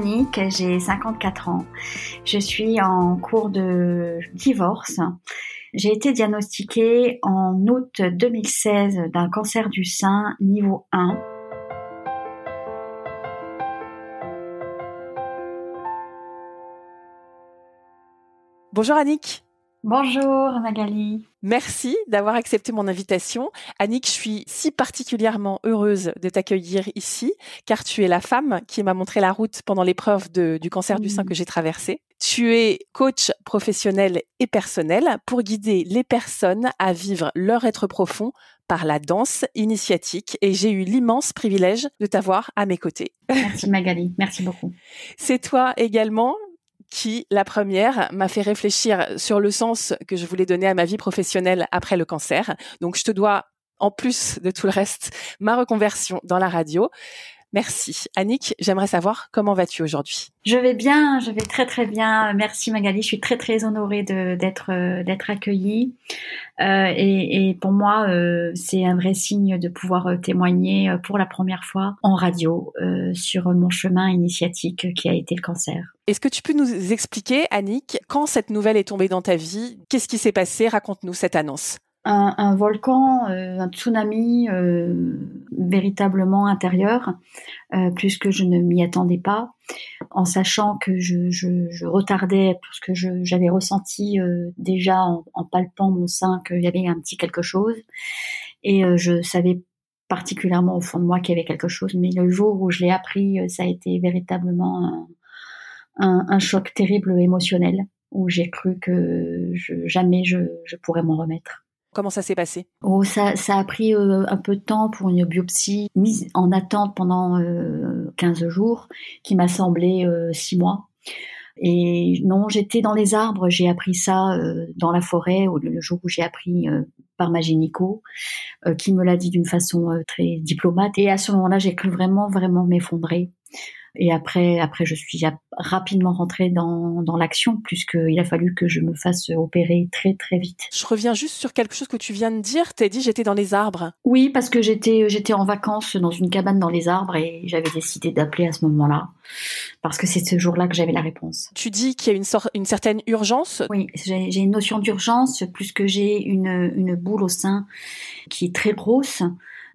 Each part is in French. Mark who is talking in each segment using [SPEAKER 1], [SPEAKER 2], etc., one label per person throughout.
[SPEAKER 1] Annick, j'ai 54 ans. Je suis en cours de divorce. J'ai été diagnostiquée en août 2016 d'un cancer du sein niveau 1
[SPEAKER 2] Bonjour Annick.
[SPEAKER 1] Bonjour Magali.
[SPEAKER 2] Merci d'avoir accepté mon invitation. Annick, je suis si particulièrement heureuse de t'accueillir ici, car tu es la femme qui m'a montré la route pendant l'épreuve du cancer du sein que j'ai traversé. Tu es coach professionnel et personnel pour guider les personnes à vivre leur être profond par la danse initiatique et j'ai eu l'immense privilège de t'avoir à mes côtés.
[SPEAKER 1] Merci Magali, merci beaucoup.
[SPEAKER 2] C'est toi également qui, la première, m'a fait réfléchir sur le sens que je voulais donner à ma vie professionnelle après le cancer. Donc, je te dois, en plus de tout le reste, ma reconversion dans la radio. Merci. Annick, j'aimerais savoir comment vas-tu aujourd'hui?
[SPEAKER 1] Je vais bien, je vais très très bien. Merci Magali, je suis très très honorée d'être euh, d'être accueillie. Euh, et, pour moi, euh, c'est un vrai signe de pouvoir témoigner pour la première fois en radio sur mon chemin initiatique qui a été le cancer.
[SPEAKER 2] Est-ce que tu peux nous expliquer, Annick, quand cette nouvelle est tombée dans ta vie? Qu'est-ce qui s'est passé? Raconte-nous cette annonce
[SPEAKER 1] un, volcan, euh, un tsunami euh, véritablement intérieur, euh, puisque je ne m'y attendais pas, en sachant que je, retardais, parce que j'avais ressenti déjà en, en, palpant mon sein qu'il y avait un petit quelque chose, et je savais particulièrement au fond de moi qu'il y avait quelque chose, mais le jour où je l'ai appris, ça a été véritablement un, un choc terrible émotionnel, où j'ai cru que jamais je pourrais m'en remettre.
[SPEAKER 2] Comment ça s'est passé?
[SPEAKER 1] Oh, ça, a pris euh, un peu de temps pour une biopsie mise en attente pendant euh, 15 jours, qui m'a semblé euh, 6 mois. Et non, j'étais dans les arbres, j'ai appris ça euh, dans la forêt, le jour où j'ai appris euh, par ma gynéco, qui me l'a dit d'une façon très diplomate. Et à ce moment-là, j'ai cru vraiment, vraiment m'effondrer. Et après, après, je suis rapidement rentrée dans, dans l'action, puisqu'il a fallu que je me fasse opérer très, très vite.
[SPEAKER 2] Je reviens juste sur quelque chose que tu viens de dire. Tu as dit j'étais dans les arbres.
[SPEAKER 1] Oui, parce que j'étais, j'étais en vacances dans une cabane dans les arbres et j'avais décidé d'appeler à ce moment-là. Parce que c'est ce jour-là que j'avais la réponse.
[SPEAKER 2] Tu dis qu'il y a une, sorte, une certaine urgence
[SPEAKER 1] Oui, j'ai une notion d'urgence, puisque j'ai une, une boule au sein qui est très grosse.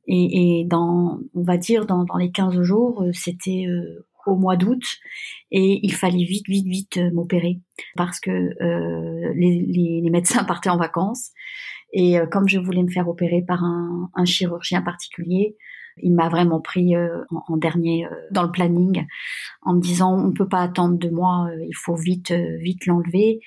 [SPEAKER 1] Et, et, dans, on va dire, dans, dans les 15 jours, euh, c'était euh, au mois d'août. Et il fallait vite, vite, vite euh, m'opérer. Parce que euh, les, les, les, médecins partaient en vacances. Et euh, comme je voulais me faire opérer par un, un chirurgien particulier, il m'a vraiment pris en, en, dernier dans le planning en me disant on peut pas attendre de moi, il faut vite, vite l'enlever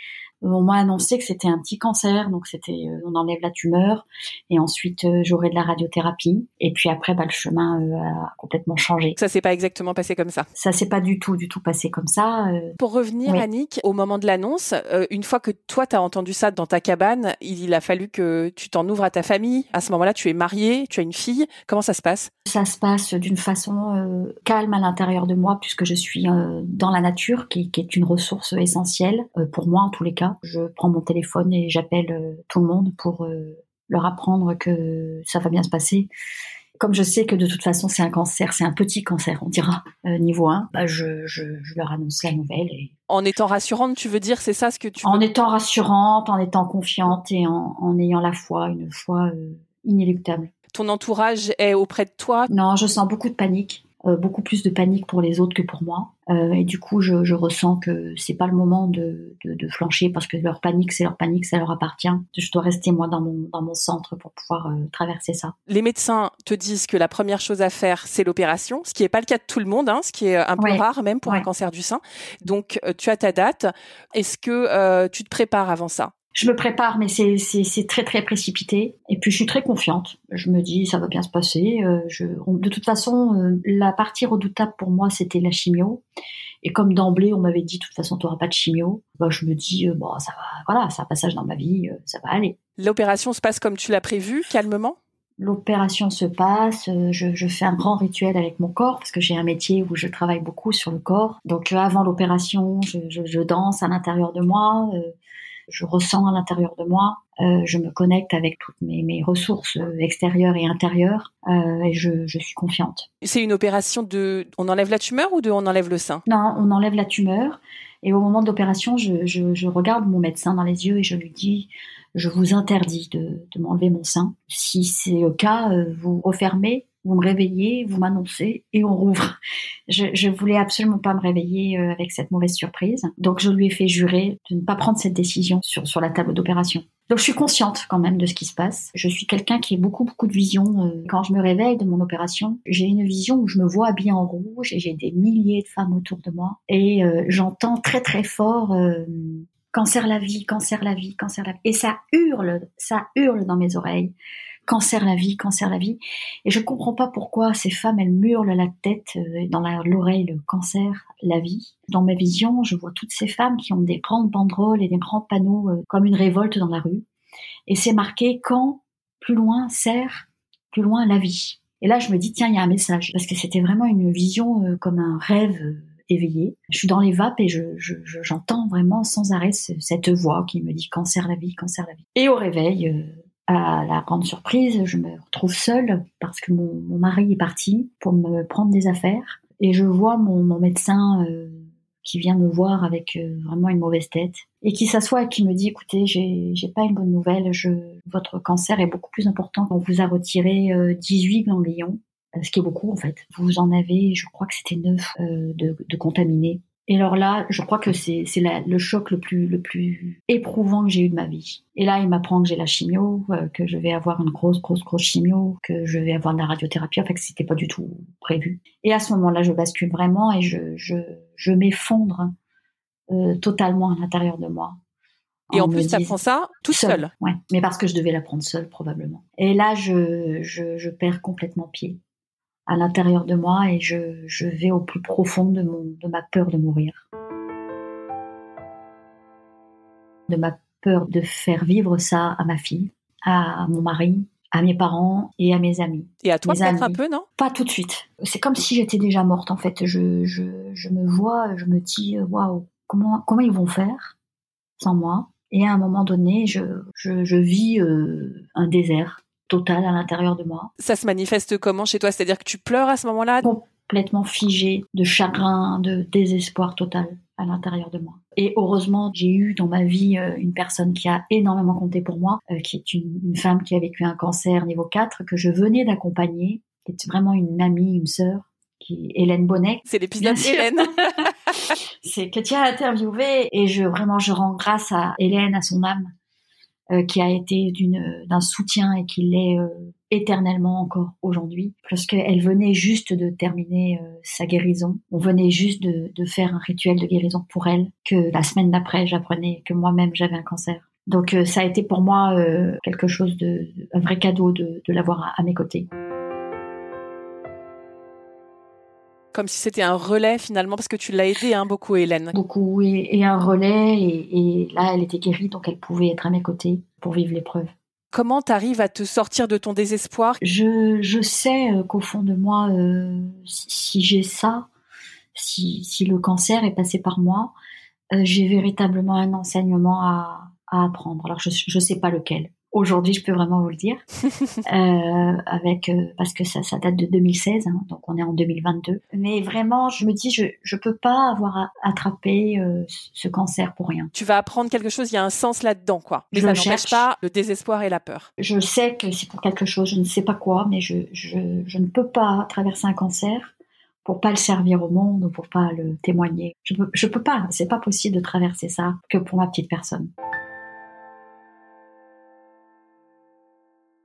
[SPEAKER 1] on m'a annoncé que c'était un petit cancer, donc c'était euh, on enlève la tumeur et ensuite euh, j'aurai de la radiothérapie et puis après bah, le chemin euh, a complètement changé.
[SPEAKER 2] Ça s'est pas exactement passé comme ça.
[SPEAKER 1] Ça s'est pas du tout du tout passé comme ça.
[SPEAKER 2] Pour revenir Annick, au moment de l'annonce, une fois que toi tu as entendu ça dans ta cabane, il, a fallu que tu t'en ouvres à ta famille. À ce moment-là, tu es mariée, tu as une fille. Comment ça se passe?
[SPEAKER 1] Ça se passe d'une façon calme à l'intérieur de moi puisque je suis dans la nature qui, qui, est une ressource essentielle pour moi en tous les cas je prends mon téléphone et j'appelle euh, tout le monde pour euh, leur apprendre que ça va bien se passer. Comme je sais que de toute façon c'est un cancer, c'est un petit cancer, on dira, euh, niveau 1, bah je, je, leur annonce la nouvelle. Et...
[SPEAKER 2] En étant rassurante, tu veux dire, c'est ça ce que tu
[SPEAKER 1] En étant rassurante, en étant confiante et en, en ayant la foi, une foi inéluctable.
[SPEAKER 2] Ton entourage est auprès de toi?
[SPEAKER 1] Non, je sens beaucoup de panique. Euh, beaucoup plus de panique pour les autres que pour moi. Euh, et du coup, je, je ressens que c'est pas le moment de, de, de flancher parce que leur panique, c'est leur panique, ça leur appartient. Je dois rester moi dans mon dans mon centre pour pouvoir euh, traverser ça.
[SPEAKER 2] Les médecins te disent que la première chose à faire, c'est l'opération, ce qui n'est pas le cas de tout le monde, hein, ce qui est un peu rare même pour un cancer du sein. Donc, tu as ta date. Est-ce que tu te prépares avant ça?
[SPEAKER 1] Je me prépare, mais c'est très très précipité. Et puis je suis très confiante. Je me dis ça va bien se passer. Euh, je, de toute façon, euh, la partie redoutable pour moi c'était la chimio. Et comme d'emblée, on m'avait dit, de toute façon, tu n'auras pas de chimio, bah, je me dis, bon, ça va, voilà, c'est un passage dans ma vie, ça va aller.
[SPEAKER 2] L'opération se passe comme tu l'as prévu, calmement?
[SPEAKER 1] L'opération se passe, je, je, fais un grand rituel avec mon corps parce que j'ai un métier où je travaille beaucoup sur le corps. Donc avant l'opération, je, danse à l'intérieur de moi, je ressens à l'intérieur de moi, euh, je me connecte avec toutes mes, mes ressources euh, extérieures et intérieures euh, et je, je, suis confiante.
[SPEAKER 2] C'est une opération de on enlève la tumeur ou de on enlève le sein?
[SPEAKER 1] Non, on enlève la tumeur et au moment de l'opération, je, je, je, regarde mon médecin dans les yeux et je lui dis je vous interdis de, de m'enlever mon sein. Si c'est le cas, vous refermez vous me réveillez, vous m'annoncez et on rouvre. Je, je voulais absolument pas me réveiller euh, avec cette mauvaise surprise. Donc je lui ai fait jurer de ne pas prendre cette décision sur, sur la table d'opération. Donc je suis consciente quand même de ce qui se passe. Je suis quelqu'un qui a beaucoup beaucoup de vision. Euh, quand je me réveille de mon opération, j'ai une vision où je me vois habillée en rouge et j'ai des milliers de femmes autour de moi et euh, j'entends très très fort cancer la vie, cancer la vie, cancer la vie et ça hurle, ça hurle dans mes oreilles cancer la vie, cancer la vie. Et je comprends pas pourquoi ces femmes, elles murlent la tête, euh, dans l'oreille, le cancer, la vie. Dans ma vision, je vois toutes ces femmes qui ont des grandes banderoles et des grands panneaux euh, comme une révolte dans la rue. Et c'est marqué quand, plus loin, serre, plus loin, la vie. Et là, je me dis, tiens, il y a un message. Parce que c'était vraiment une vision euh, comme un rêve éveillé. Je suis dans les vapes et je, j'entends vraiment sans arrêt cette voix qui me dit cancer la vie, cancer la vie. Et au réveil, à la grande surprise, je me retrouve seule parce que mon, mari est parti pour me prendre des affaires. Et je vois mon, médecin euh, qui vient me voir avec euh, vraiment une mauvaise tête et qui s'assoit et qui me dit écoutez j'ai pas une bonne nouvelle. Votre cancer est beaucoup plus important on vous a retiré 18 euh, ganglions. Ce qui est beaucoup en fait. Vous en avez je crois que c'était 9 de, de contaminés et alors là, je crois que c'est le choc le plus le plus éprouvant que j'ai eu de ma vie. Et là, il m'apprend que j'ai la chimio, euh, que je vais avoir une grosse grosse grosse chimio, que je vais avoir de la radiothérapie. En fait, c'était pas du tout prévu. Et à ce moment-là, je bascule vraiment et je je, je m'effondre euh, totalement à l'intérieur de moi.
[SPEAKER 2] Et en, plus, tu apprends ça tout seul.
[SPEAKER 1] seul. Ouais, mais parce que je devais l'apprendre seule probablement. Et là, je, je, je perds complètement pied à l'intérieur de moi et je, je, vais au plus profond de, mon, de ma peur de mourir. De ma peur de faire vivre ça à ma fille, à mon mari, à mes parents et à mes amis.
[SPEAKER 2] Et à toi peut-être un peu, non?
[SPEAKER 1] Pas tout de suite. C'est comme si j'étais déjà morte en fait. Je, je, je me vois, je me dis waouh, comment, comment ils vont faire sans moi? Et à un moment donné, je, je, je vis euh, un désert total à l'intérieur de moi.
[SPEAKER 2] Ça se manifeste comment chez toi? C'est-à-dire que tu pleures à ce moment-là?
[SPEAKER 1] Complètement figé, de chagrin, de désespoir total à l'intérieur de moi. Et heureusement, j'ai eu dans ma vie euh, une personne qui a énormément compté pour moi, euh, qui est une, femme qui a vécu un cancer niveau 4, que je venais d'accompagner, qui est vraiment une amie, une sœur, qui est Hélène Bonnet.
[SPEAKER 2] C'est l'épisode Hélène.
[SPEAKER 1] c'est que tu as interviewé et je vraiment je rends grâce à Hélène, à son âme, qui a été d'une d'un soutien et qui l'est euh, éternellement encore aujourd'hui, parce qu'elle venait juste de terminer euh, sa guérison. On venait juste de, de, faire un rituel de guérison pour elle, que la semaine d'après, j'apprenais que moi-même j'avais un cancer. Donc ça a été pour moi quelque chose de, un vrai cadeau de, de l'avoir à mes côtés.
[SPEAKER 2] Comme si c'était un relais finalement, parce que tu l'as aidé hein, beaucoup, Hélène.
[SPEAKER 1] Beaucoup, et, un relais, et, là, elle était guérie, donc elle pouvait être à mes côtés pour vivre l'épreuve.
[SPEAKER 2] Comment tu arrives à te sortir de ton désespoir?
[SPEAKER 1] Je, je sais euh, qu'au fond de moi, euh, si, j'ai ça, si, si, le cancer est passé par moi, euh, j'ai véritablement un enseignement à, à apprendre. Alors je ne sais pas lequel. Aujourd'hui, je peux vraiment vous le dire, euh, avec euh, parce que ça, ça date de 2016, hein, donc on est en 2022. Mais vraiment, je me dis, je je peux pas avoir attrapé euh, ce cancer pour rien.
[SPEAKER 2] Tu vas apprendre quelque chose, il y a un sens là-dedans, quoi. Mais je ça n'empêche pas le désespoir et la peur.
[SPEAKER 1] Je sais que c'est pour quelque chose, je ne sais pas quoi, mais je je, je ne peux pas traverser un cancer pour pas le servir au monde ou pour pas le témoigner. Je peux je peux pas, c'est pas possible de traverser ça que pour ma petite personne.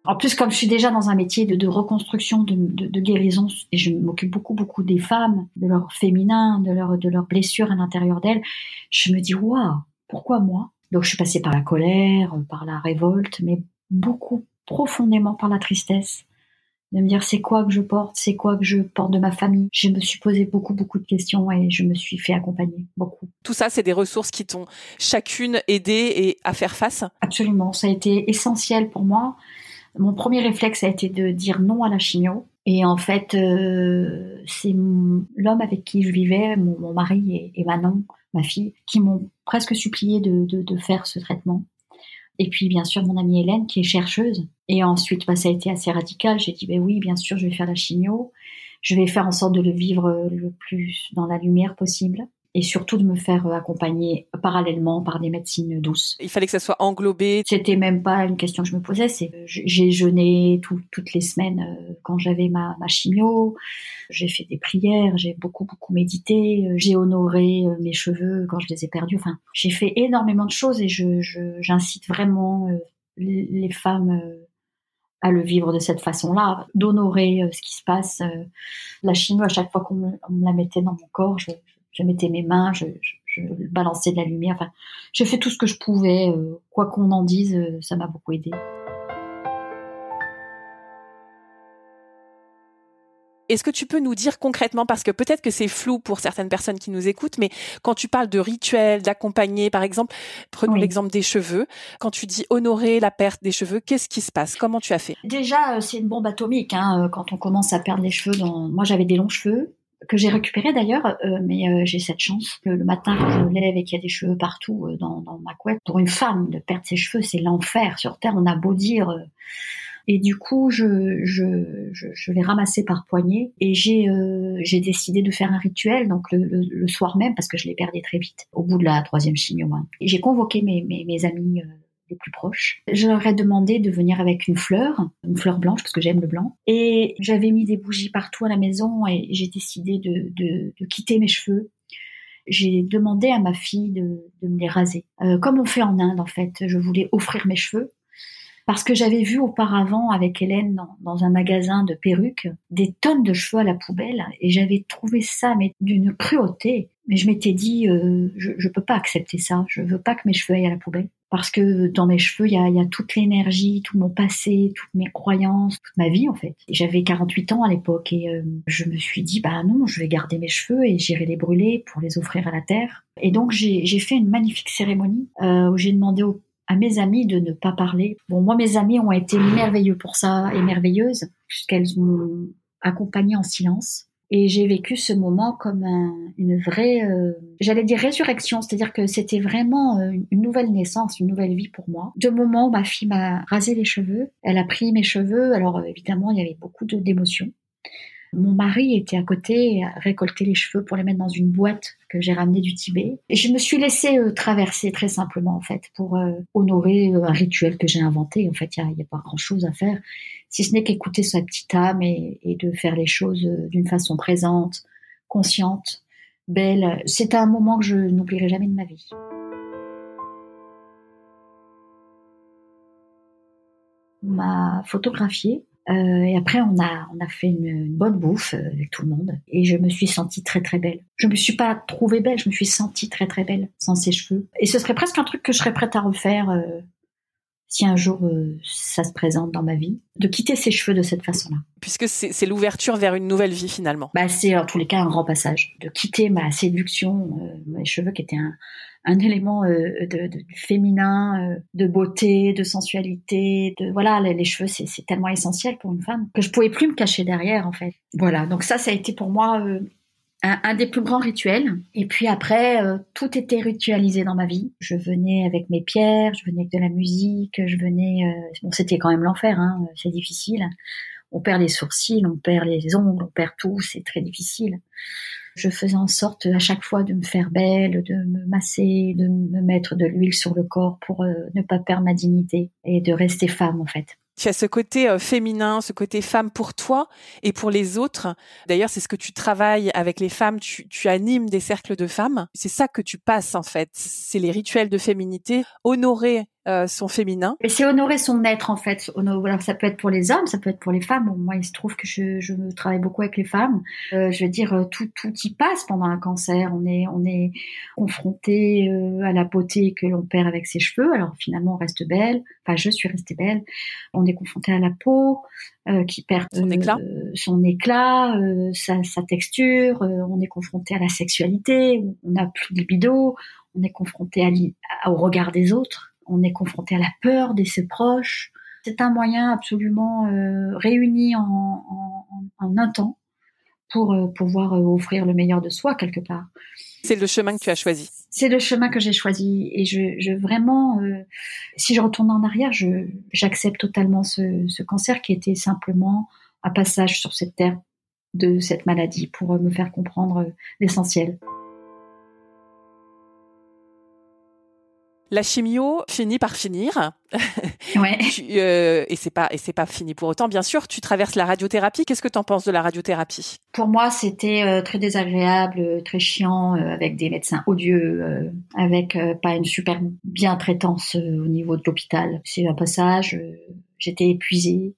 [SPEAKER 1] En plus, comme je suis déjà dans un métier de, reconstruction, de, de, guérison, et je m'occupe beaucoup, beaucoup des femmes, de leur féminin, de leur, de leurs blessures à l'intérieur d'elles, je me dis, waouh, pourquoi moi? Donc, je suis passée par la colère, par la révolte, mais beaucoup, profondément par la tristesse de me dire c'est quoi que je porte, c'est quoi que je porte de ma famille? Je me suis posé beaucoup, beaucoup de questions et je me suis fait accompagner beaucoup.
[SPEAKER 2] Tout ça, c'est des ressources qui t'ont chacune aidé et à faire face?
[SPEAKER 1] Absolument, ça a été essentiel pour moi. Mon premier réflexe a été de dire non à la chimio. Et en fait, euh, c'est l'homme avec qui je vivais, mon, mari et, Manon, ma fille, qui m'ont presque supplié de, de faire ce traitement. Et puis, bien sûr, mon amie Hélène, qui est chercheuse. Et ensuite, bah, ça a été assez radical. J'ai dit, ben oui, bien sûr, je vais faire la chimio. Je vais faire en sorte de le vivre le plus dans la lumière possible et surtout de me faire euh, accompagner parallèlement par des médecines douces.
[SPEAKER 2] Il fallait que ça soit englobé.
[SPEAKER 1] C'était même pas une question que je me posais. C'est euh, j'ai jeûné toutes les semaines euh, quand j'avais ma, ma chimio. J'ai fait des prières. J'ai beaucoup beaucoup médité. J'ai honoré mes cheveux quand je les ai perdus. Enfin, j'ai fait énormément de choses et je j'incite vraiment les femmes à le vivre de cette façon-là, d'honorer ce qui se passe. La chimio, à chaque fois qu'on me, la mettait dans mon corps, je, je mettais mes mains, je, je, balançais de la lumière. Enfin, j'ai fait tout ce que je pouvais. Euh, quoi qu'on en dise, euh, ça m'a beaucoup aidé.
[SPEAKER 2] Est-ce que tu peux nous dire concrètement, parce que peut-être que c'est flou pour certaines personnes qui nous écoutent, mais quand tu parles de rituels, d'accompagner, par exemple, prenons l'exemple des cheveux, quand tu dis honorer la perte des cheveux, qu'est-ce qui se passe? Comment tu as fait?
[SPEAKER 1] Déjà, euh, c'est une bombe atomique hein, quand on commence à perdre les cheveux. Dans... Moi, j'avais des longs cheveux que j'ai récupéré d'ailleurs, euh, mais euh, j'ai cette chance que le matin je me lève et qu'il y a des cheveux partout euh, dans, dans, ma couette, pour une femme de perdre ses cheveux, c'est l'enfer sur terre. On a beau dire. et du coup, je, je, je, je l'ai ramassé par poignée et j'ai j'ai décidé de faire un rituel donc le, le, soir même parce que je l'ai perdu très vite au bout de la troisième chimio. Hein. J'ai convoqué mes, mes, mes amis plus proches. Je leur ai demandé de venir avec une fleur, une fleur blanche parce que j'aime le blanc. Et j'avais mis des bougies partout à la maison et j'ai décidé de, de, quitter mes cheveux. J'ai demandé à ma fille de, de me les raser. Euh, comme on fait en Inde en fait, je voulais offrir mes cheveux parce que j'avais vu auparavant avec Hélène dans, dans, un magasin de perruques des tonnes de cheveux à la poubelle et j'avais trouvé ça mais d'une cruauté. Mais je m'étais dit, euh, je, je peux pas accepter ça. Je veux pas que mes cheveux aillent à la poubelle parce que dans mes cheveux, il y a, y a, toute l'énergie, tout mon passé, toutes mes croyances, toute ma vie en fait. J'avais 48 ans à l'époque et euh, je me suis dit, bah non, je vais garder mes cheveux et j'irai les brûler pour les offrir à la terre. Et donc j'ai fait une magnifique cérémonie euh, où j'ai demandé à mes amis de ne pas parler. Bon, moi, mes amis ont été merveilleux pour ça et merveilleuses puisqu'elles m'ont accompagnée en silence. Et j'ai vécu ce moment comme une vraie, euh, j'allais dire résurrection, c'est-à-dire que c'était vraiment euh, une nouvelle naissance, une nouvelle vie pour moi. De moment, ma fille m'a rasé les cheveux, elle a pris mes cheveux, alors euh, évidemment, il y avait beaucoup d'émotions. Mon mari était à côté, récolter les cheveux pour les mettre dans une boîte que j'ai ramenée du Tibet. Et je me suis laissée euh, traverser très simplement, en fait, pour euh, honorer euh, un rituel que j'ai inventé. En fait, il n'y a, pas grand-chose à faire, si ce n'est qu'écouter sa petite âme et, et de faire les choses d'une façon présente, consciente, belle. C'est un moment que je n'oublierai jamais de ma vie. m'a photographié euh, et après, on a, on a fait une, bonne bouffe euh, avec tout le monde. Et je me suis sentie très très belle. Je me suis pas trouvée belle, je me suis sentie très très belle sans ses cheveux. Et ce serait presque un truc que je serais prête à refaire euh, si un jour ça se présente dans ma vie, de quitter ses cheveux de cette façon-là.
[SPEAKER 2] Puisque c'est l'ouverture vers une nouvelle vie finalement.
[SPEAKER 1] Bah, c'est en tous les cas un grand passage. De quitter ma séduction, mes cheveux qui étaient un, un élément euh, de, féminin, euh, de beauté, de sensualité, de voilà, les, cheveux c'est tellement essentiel pour une femme que je pouvais plus me cacher derrière en fait. Voilà, donc ça ça a été pour moi euh, un, un, des plus grands rituels. Et puis après, tout était ritualisé dans ma vie. Je venais avec mes pierres, je venais avec de la musique, je venais. bon, c'était quand même l'enfer, hein, c'est difficile. On perd les sourcils, on perd les ongles, on perd tout, c'est très difficile. Je faisais en sorte à chaque fois de me faire belle, de me masser, de me mettre de l'huile sur le corps pour euh, ne pas perdre ma dignité et de rester femme en fait.
[SPEAKER 2] Tu as ce côté euh, féminin, ce côté femme pour toi et pour les autres. D'ailleurs, c'est ce que tu travailles avec les femmes. Tu, tu animes des cercles de femmes. C'est ça que tu passes en fait. C'est les rituels de féminité. Honorer euh, son féminin.
[SPEAKER 1] Et c'est honorer son être en fait. Alors, ça peut être pour les hommes, ça peut être pour les femmes. moi, il se trouve que je, je travaille beaucoup avec les femmes. Euh, je veux dire, euh, tout, tout y passe pendant un cancer. On est, on est confronté à la beauté que l'on perd avec ses cheveux. Alors finalement, on reste belle. Enfin, je suis restée belle. On est confronté à la peau qui perd
[SPEAKER 2] son éclat,
[SPEAKER 1] son éclat, sa, sa, texture. on est confronté à la sexualité. On n'a plus de libido. On est confronté à, au regard des autres on est confronté à la peur de ses proches. C'est un moyen absolument euh, réuni en, un temps pour euh, pouvoir euh, offrir le meilleur de soi quelque part.
[SPEAKER 2] C'est le chemin que tu as choisi.
[SPEAKER 1] C'est le chemin que j'ai choisi et je, vraiment, si je retourne en arrière, j'accepte totalement ce, ce, cancer qui était simplement un passage sur cette terre de cette maladie pour me faire comprendre l'essentiel.
[SPEAKER 2] La chimio finit par finir.
[SPEAKER 1] Ouais.
[SPEAKER 2] euh, et c'est pas et c'est pas fini pour autant. Bien sûr, tu traverses la radiothérapie. Qu'est-ce que tu en penses de la radiothérapie?
[SPEAKER 1] Pour moi, c'était euh, très désagréable, euh, très chiant, euh, avec des médecins odieux, avec pas une super bien traitance au niveau de l'hôpital. C'est un passage. J'étais épuisée,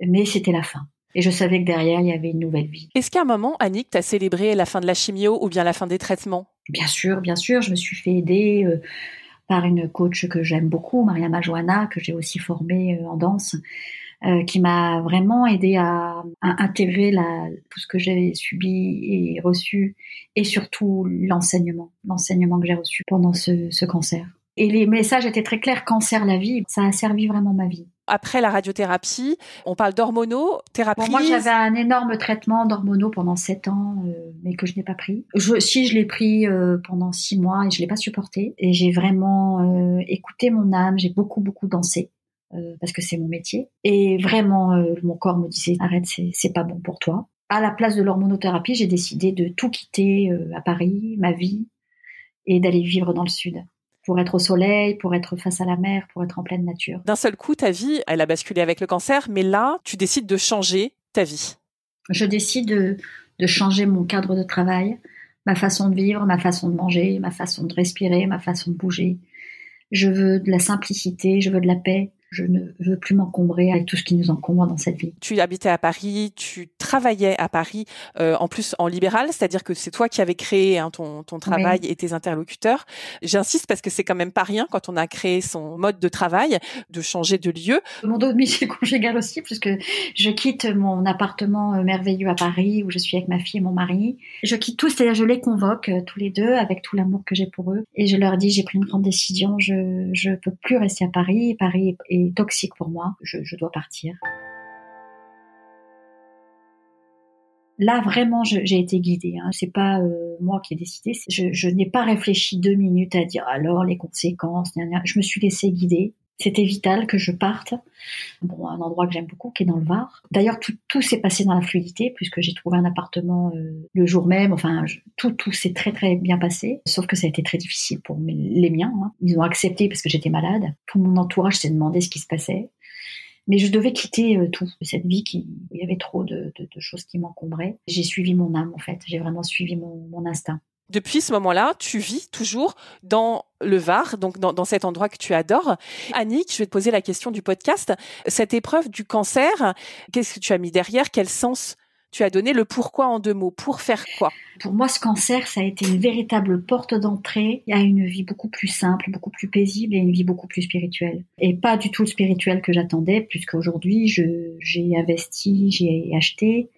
[SPEAKER 1] mais c'était la fin. Et je savais que derrière, il y avait une nouvelle vie.
[SPEAKER 2] Est-ce qu'à un moment, Annick, tu as célébré la fin de la chimio ou bien la fin des traitements?
[SPEAKER 1] Bien sûr, bien sûr. Je me suis fait aider par une coach que j'aime beaucoup, Maria Majoana, que j'ai aussi formée euh, en danse, euh, qui m'a vraiment aidé à, intégrer la, tout ce que j'ai subi et reçu, et surtout l'enseignement, l'enseignement que j'ai reçu pendant ce, ce cancer. Et les messages étaient très clairs, cancer la vie, ça a servi vraiment ma vie
[SPEAKER 2] après la radiothérapie, on parle d'hormonothérapie.
[SPEAKER 1] Bon, moi, j'avais un énorme traitement d'hormono pendant sept ans, euh, mais que je n'ai pas pris. Je, si je l'ai pris euh, pendant six mois et je l'ai pas supporté, et j'ai vraiment euh, écouté mon âme. J'ai beaucoup beaucoup dansé parce que c'est mon métier. Et vraiment, mon corps me disait arrête, c'est pas bon pour toi. À la place de l'hormonothérapie, j'ai décidé de tout quitter à Paris, ma vie, et d'aller vivre dans le sud pour être au soleil, pour être face à la mer, pour être en pleine nature.
[SPEAKER 2] D'un seul coup, ta vie, elle a basculé avec le cancer, mais là, tu décides de changer ta vie.
[SPEAKER 1] Je décide de, changer mon cadre de travail, ma façon de vivre, ma façon de manger, ma façon de respirer, ma façon de bouger. Je veux de la simplicité, je veux de la paix, je ne veux plus m'encombrer avec tout ce qui nous encombre dans cette vie.
[SPEAKER 2] Tu habitais à Paris, tu travaillais à Paris, euh, en plus en libéral, c'est-à-dire que c'est toi qui avais créé hein, ton, ton travail et tes interlocuteurs. J'insiste parce que c'est quand même pas rien quand on a créé son mode de travail, de changer de lieu.
[SPEAKER 1] Mon domicile conjugal aussi, puisque je quitte mon appartement euh, merveilleux à Paris où je suis avec ma fille et mon mari. Je quitte tout, c'est-à-dire je les convoque euh, tous les deux avec tout l'amour que j'ai pour eux et je leur dis j'ai pris une grande décision, je je peux plus rester à Paris, Paris est toxique pour moi, je, dois partir. Là, vraiment, j'ai été guidée. Hein. C'est pas euh, moi qui ai décidé. Je, n'ai pas réfléchi deux minutes à dire alors les conséquences. Je me suis laissée guider. C'était vital que je parte. Bon, un endroit que j'aime beaucoup, qui est dans le Var. D'ailleurs, tout, s'est passé dans la fluidité, puisque j'ai trouvé un appartement euh, le jour même. Enfin, tout, tout s'est très très bien passé. Sauf que ça a été très difficile pour les miens. Hein. Ils ont accepté parce que j'étais malade. Tout mon entourage s'est demandé ce qui se passait. Mais je devais quitter euh, tout, cette vie qui, il y avait trop de, choses qui m'encombraient. J'ai suivi mon âme, en fait. J'ai vraiment suivi mon instinct
[SPEAKER 2] depuis ce moment-là, tu vis toujours dans le Var, donc dans, cet endroit que tu adores. Annick, je vais te poser la question du podcast. Cette épreuve du cancer, qu'est-ce que tu as mis derrière? Quel sens tu as donné? Le pourquoi en deux mots Pour faire quoi?
[SPEAKER 1] Pour moi, ce cancer, ça a été une véritable porte d'entrée à une vie beaucoup plus simple, beaucoup plus paisible et une vie beaucoup plus spirituelle. Et pas du tout le spirituel que j'attendais, puisqu'aujourd'hui, j'ai investi, j'ai acheté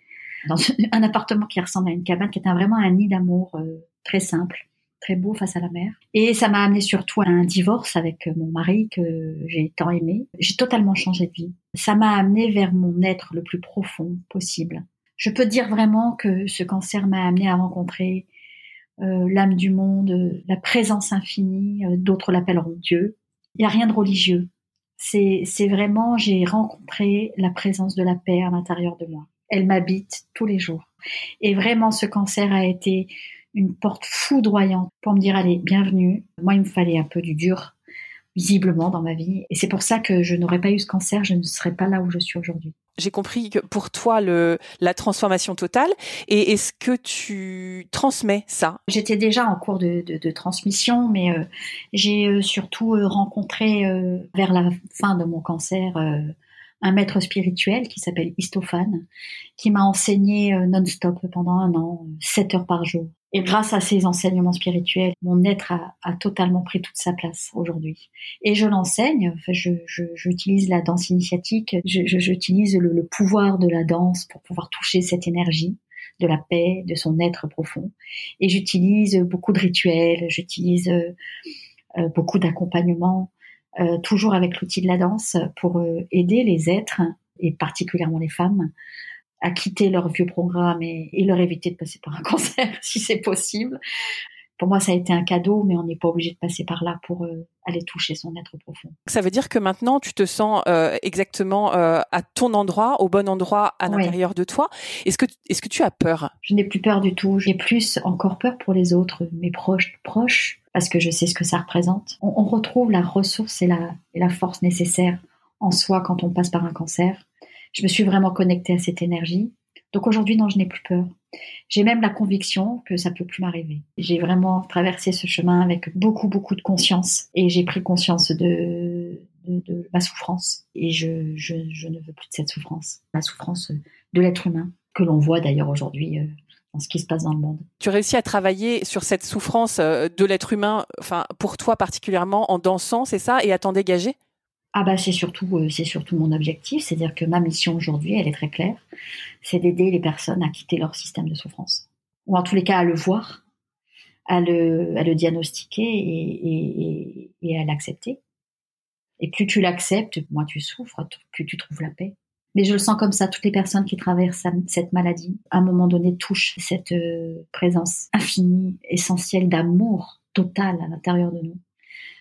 [SPEAKER 1] dans un appartement qui ressemble à une cabane, qui est vraiment un nid d'amour. Euh, très simple, très beau face à la mer. Et ça m'a amené surtout à un divorce avec mon mari que j'ai tant aimé. J'ai totalement changé de vie. Ça m'a amené vers mon être le plus profond possible. Je peux dire vraiment que ce cancer m'a amené à rencontrer euh, l'âme du monde, la présence infinie, euh, d'autres l'appelleront Dieu. Il n'y a rien de religieux. C'est vraiment, j'ai rencontré la présence de la paix à l'intérieur de moi. Elle m'habite tous les jours. Et vraiment, ce cancer a été une porte foudroyante pour me dire allez, bienvenue. Moi, il me fallait un peu du dur, visiblement, dans ma vie. Et c'est pour ça que je n'aurais pas eu ce cancer, je ne serais pas là où je suis aujourd'hui.
[SPEAKER 2] j'ai compris que pour toi le la transformation totale et est-ce que tu transmets ça?
[SPEAKER 1] J'étais déjà en cours de, de, de transmission, mais euh, j'ai euh, surtout euh, rencontré vers la fin de mon cancer un maître spirituel qui s'appelle Istophane, qui m'a enseigné non-stop pendant un an, 7 heures par jour. Et grâce à ces enseignements spirituels, mon être a, totalement pris toute sa place aujourd'hui. Et je l'enseigne, enfin, j'utilise je, la danse initiatique, j'utilise le, le pouvoir de la danse pour pouvoir toucher cette énergie de la paix, de son être profond. Et j'utilise beaucoup de rituels, j'utilise euh, euh beaucoup d'accompagnement, euh, toujours avec l'outil de la danse, pour euh, aider les êtres, et particulièrement les femmes, à quitter leur vieux programme et, et leur éviter de passer par un cancer si c'est possible. Pour moi, ça a été un cadeau, mais on n'est pas obligé de passer par là pour euh, aller toucher son être profond.
[SPEAKER 2] Ça veut dire que maintenant, tu te sens euh, exactement euh, à ton endroit, au bon endroit à l'intérieur de toi. Est-ce que, est-ce que tu as peur?
[SPEAKER 1] Je n'ai plus peur du tout. J'ai plus encore peur pour les autres, mes proches, proches, parce que je sais ce que ça représente. On, retrouve la ressource et la, force nécessaire en soi quand on passe par un cancer je me suis vraiment connectée à cette énergie. Donc aujourd'hui, non, je n'ai plus peur. J'ai même la conviction que ça peut plus m'arriver. J'ai vraiment traversé ce chemin avec beaucoup, beaucoup de conscience et j'ai pris conscience de, ma souffrance. Et je, je, ne veux plus de cette souffrance. La souffrance de l'être humain, que l'on voit d'ailleurs aujourd'hui euh, ce qui se passe dans le monde.
[SPEAKER 2] Tu réussis à travailler sur cette souffrance euh, de l'être humain, enfin, pour toi particulièrement, en dansant, c'est ça, et à t'en dégager?
[SPEAKER 1] Ah bah c'est surtout euh, c'est surtout mon objectif, c'est-à-dire que ma mission aujourd'hui, elle est très claire, c'est d'aider les personnes à quitter leur système de souffrance, ou en tous les cas à le voir, à le, à le diagnostiquer et, et, et à l'accepter. Et plus tu l'acceptes, moins tu souffres, plus tu trouves la paix. Mais je le sens comme ça, toutes les personnes qui traversent cette maladie, à un moment donné, touchent cette euh, présence infinie, essentielle d'amour total à l'intérieur de nous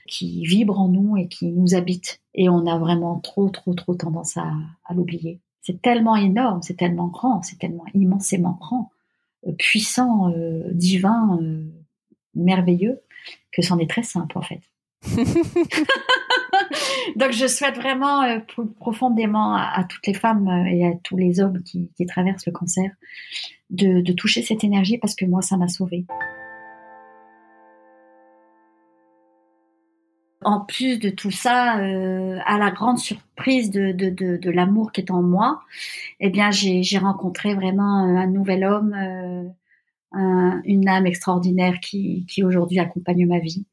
[SPEAKER 1] qui vibre en nous et qui nous habite. Et on a vraiment trop, trop, trop tendance à, l'oublier. C'est tellement énorme, c'est tellement grand, c'est tellement immensément grand, euh, puissant, euh, divin, merveilleux, que c'en est très simple en fait. Donc je souhaite vraiment profondément à, toutes les femmes et à tous les hommes qui, traversent le cancer de, toucher cette énergie parce que moi ça m'a sauvée. En plus de tout ça, euh, à la grande surprise de, de, de, l'amour qui est en moi, eh bien, j'ai rencontré vraiment un nouvel homme, euh, un, une âme extraordinaire qui, qui aujourd'hui accompagne ma vie.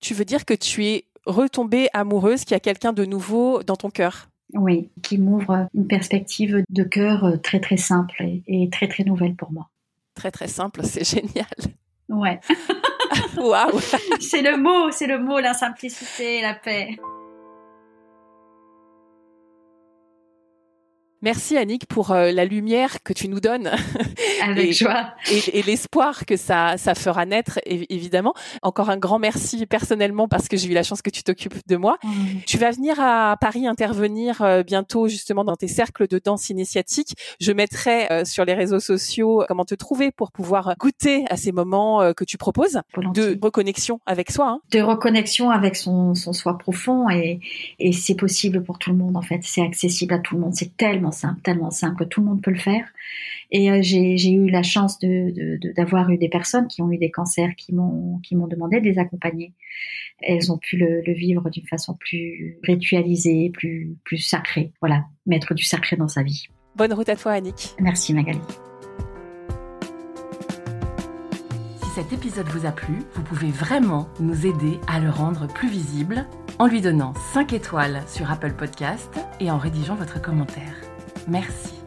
[SPEAKER 2] Tu veux dire que tu es retombée amoureuse, qu'il y a quelqu'un de nouveau dans ton cœur
[SPEAKER 1] Oui, qui m'ouvre une perspective de cœur très très simple et, et très très nouvelle pour moi.
[SPEAKER 2] Très très simple, c'est génial.
[SPEAKER 1] Ouais.
[SPEAKER 2] Waouh
[SPEAKER 1] C'est le mot, c'est le mot, la simplicité, la paix.
[SPEAKER 2] Merci Annick pour euh, la lumière que tu nous donnes.
[SPEAKER 1] Avec et, joie.
[SPEAKER 2] Et, l'espoir que ça, ça fera naître, évidemment. Encore un grand merci personnellement parce que j'ai eu la chance que tu t'occupes de moi. Mmh. Tu vas venir à Paris intervenir euh, bientôt justement dans tes cercles de danse initiatique. Je mettrai euh, sur les réseaux sociaux comment te trouver pour pouvoir goûter à ces moments que tu proposes de reconnexion avec soi. Hein.
[SPEAKER 1] De reconnexion avec son, son soi profond et, et c'est possible pour tout le monde en fait. C'est accessible à tout le monde. C'est tellement simple, tellement simple que tout le monde peut le faire. Et euh, j'ai eu la chance d'avoir eu des personnes qui ont eu des cancers qui m'ont qui m'ont demandé de les accompagner. Elles ont pu le, vivre d'une façon plus ritualisée, plus plus sacrée. Voilà, mettre du sacré dans sa vie.
[SPEAKER 2] Bonne route à toi, Annick.
[SPEAKER 1] Merci, Magali.
[SPEAKER 3] Si cet épisode vous a plu, vous pouvez vraiment nous aider à le rendre plus visible en lui donnant 5 étoiles sur Apple Podcast et en rédigeant votre commentaire. Merci.